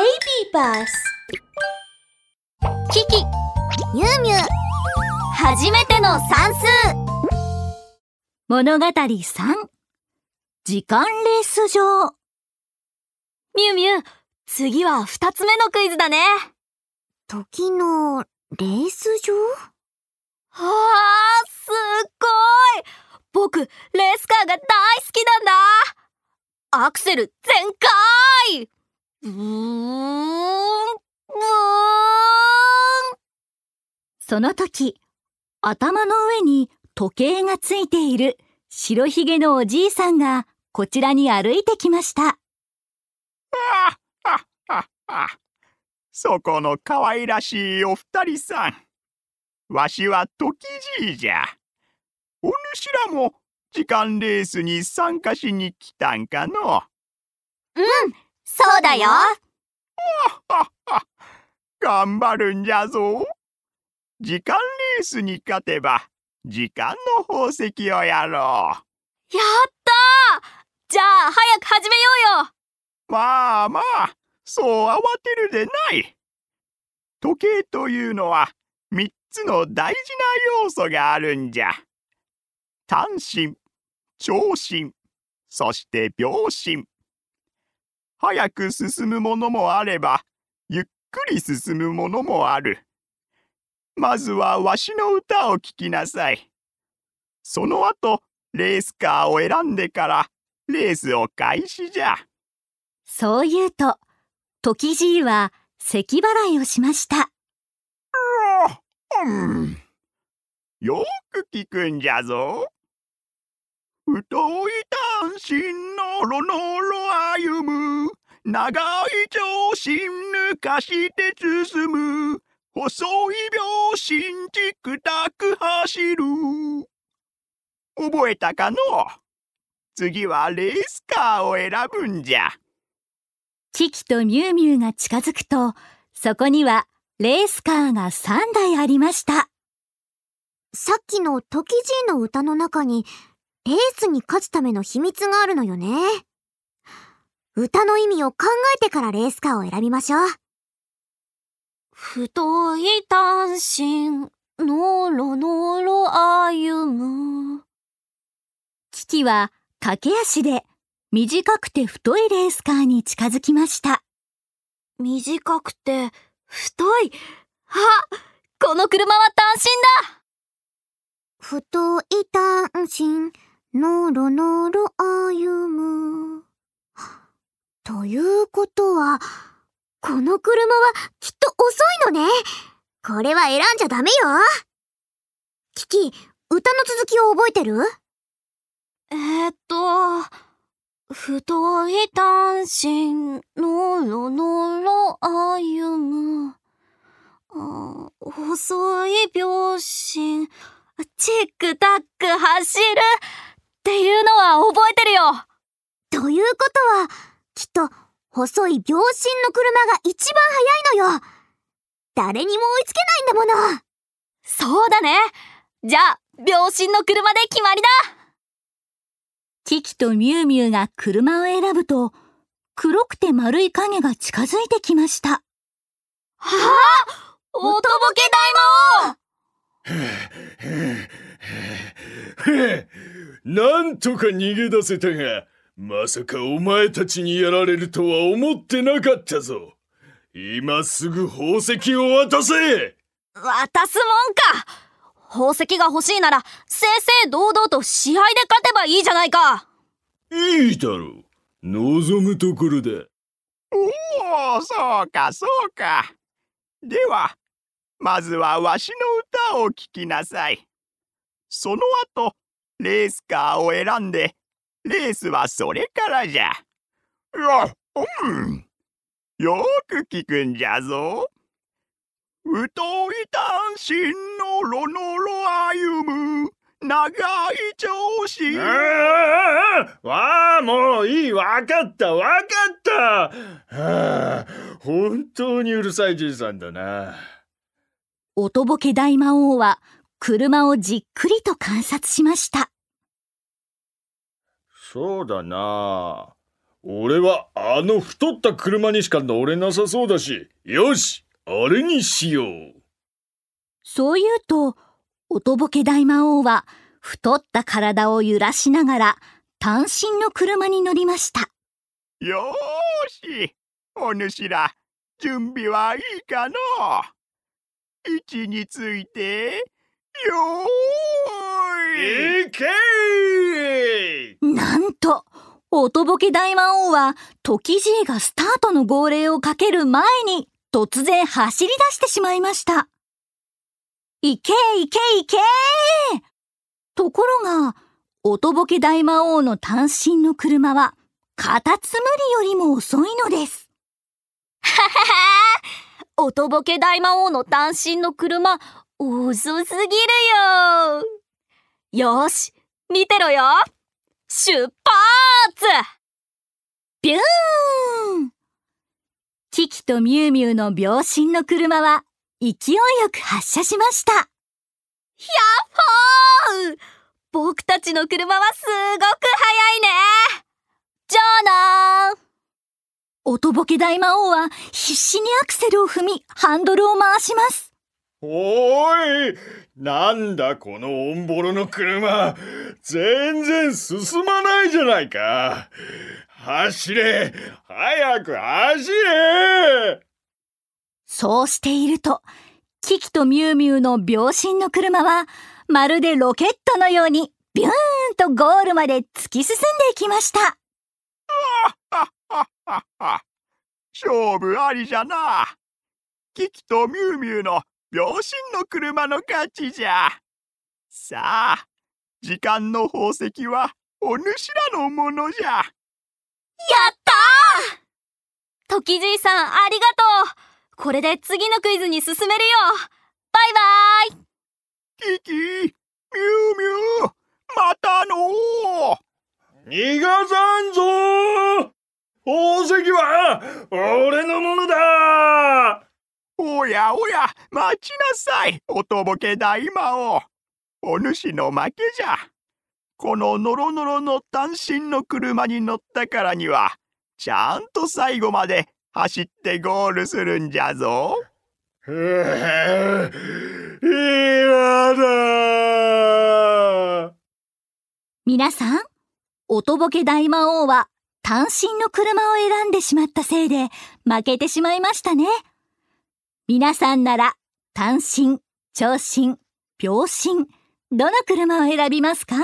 Baby Bus. キキミュウミュウ初めての算数。物語3時間レース場ミュウミュウ次は二つ目のクイズだね。時のレース場はあすっごい。僕レースカーが大好きなんだ。アクセル全開ブーンブーンその時頭の上に時計がついている白ひげのおじいさんがこちらに歩いてきましたそこの可愛らしいお二人さん。わしは時じいじゃ。お主らも時間レースに参加しに来たんかの。そうだよ 頑張るんじゃぞ。時間レースに勝てば時間の宝石をやろやったーじゃあ早く始めようよう。まあまあ、そう慌てるでない。時計というのは三つの大事な要素があるんじゃ。単身、長身、そして秒針。早く進むものもあれば、ゆっくり進むものもある。まずはわしの歌を聴きなさい。その後、レースカーを選んでから、レースを開始じゃ。そう言うと時じいは咳払いをしましたうん。よく聞くんじゃぞ。太い単身のろのろ歩む。長い長身抜かして進む。細い秒針チクタク走る。覚えたかの？次はレースカーを選ぶんじゃ。キキとミュウミュウが近づくとそこにはレースカーが3台ありましたさっきの時じいの歌の中にレースに勝つための秘密があるのよね。歌の意味を考えてからレースカーを選びましょう。太い単身のろのろ歩むキキは駆け足で短くて太いレースカーに近づきました短くて太い？あこの車は単身だ太い単身のろのろ歩む。ということは、この車はきっと遅いのね。これは選んじゃダメよ。キキ、歌の続きを覚えてる？えー、っと太い単身のろのろ歩む。あ細い秒針。チックタック走る。っていうのは覚えてるよ。ということは、きっと細い秒針の車が一番速いのよ。誰にも追いつけないんだもの。そうだね。じゃあ秒針の車で決まりだ。キキとミュウミュウが車を選ぶと黒くて丸い影が近づいてきました。はあおとぼけ大魔へえ なんとか逃げ出せたがまさかお前たちにやられるとは思ってなかったぞ。今すぐ宝石を渡せ。王渡すもんか。宝石が欲しいなら正々堂々と試合で勝てばいいじゃないか。いいだろう。望むところだおお、そうか、そうか。では、まずはわしの歌を聴きなさい。その後、レースカーを選んで、レースはそれからじゃ。うん。よく聞くんじゃぞ。太い単身のろのろ歩む。長い長身。ああわあもういいわかったわかったはあ本当にうるさいじいさんだなおとぼけ大魔王は車をじっくりと観察しましたそうだな俺はあの太った車にしか乗れなさそうだし、よし、あれにしよう。そう言うと、おとぼけ大魔王は太った体を揺らしながら単身の車に乗りました。よーし、お主ら、準備はいいかの位置について、よーいいけなんと、おとぼけ大魔王は、時じいがスタートの号令をかける前に、突然走り出してしまいました。いけいけいけところが、おとぼけ大魔王の単身の車は、カタツムリよりも遅いのです。はははおとぼけ大魔王の単身の車、遅すぎるよよし、見てろよ出発！ビューン！キキとミュウミュウの秒針の車は勢いよく発車しました。ほー！僕たちの車はすごく速いね！じゃあなおとぼけ大魔王は必死にアクセルを踏みハンドルを回します。おーい。なんだこのオンボロの車。全然進まないじゃないか。走れ。早く走れ。そうしていると、キキとミュウミュウの秒針の車はまるでロケットのようにビューンとゴールまで突き進んでいきました。はっはっは。勝負ありじゃな。キキとミュウミュウの秒針の車の勝ちじゃ。さあ時間の宝石はお主らのものじゃ。やったー！時じいさんありがとう。これで次のクイズに進めるよ。バイバイ！キキミュウミュウまたの逃がさんぞ宝石は俺のものだおやおや待ちなさいおとぼけ大魔王。お主の負けじゃ。このノロノロの単身の車に乗ったからにはちゃんと最後まで走ってゴールするんじゃぞ。うぅ嫌だ皆さん、おとぼけ大魔王は単身の車を選んでしまったせいで負けてしまいましたね。皆さんなら単身、長身、秒針、どの車を選びますか？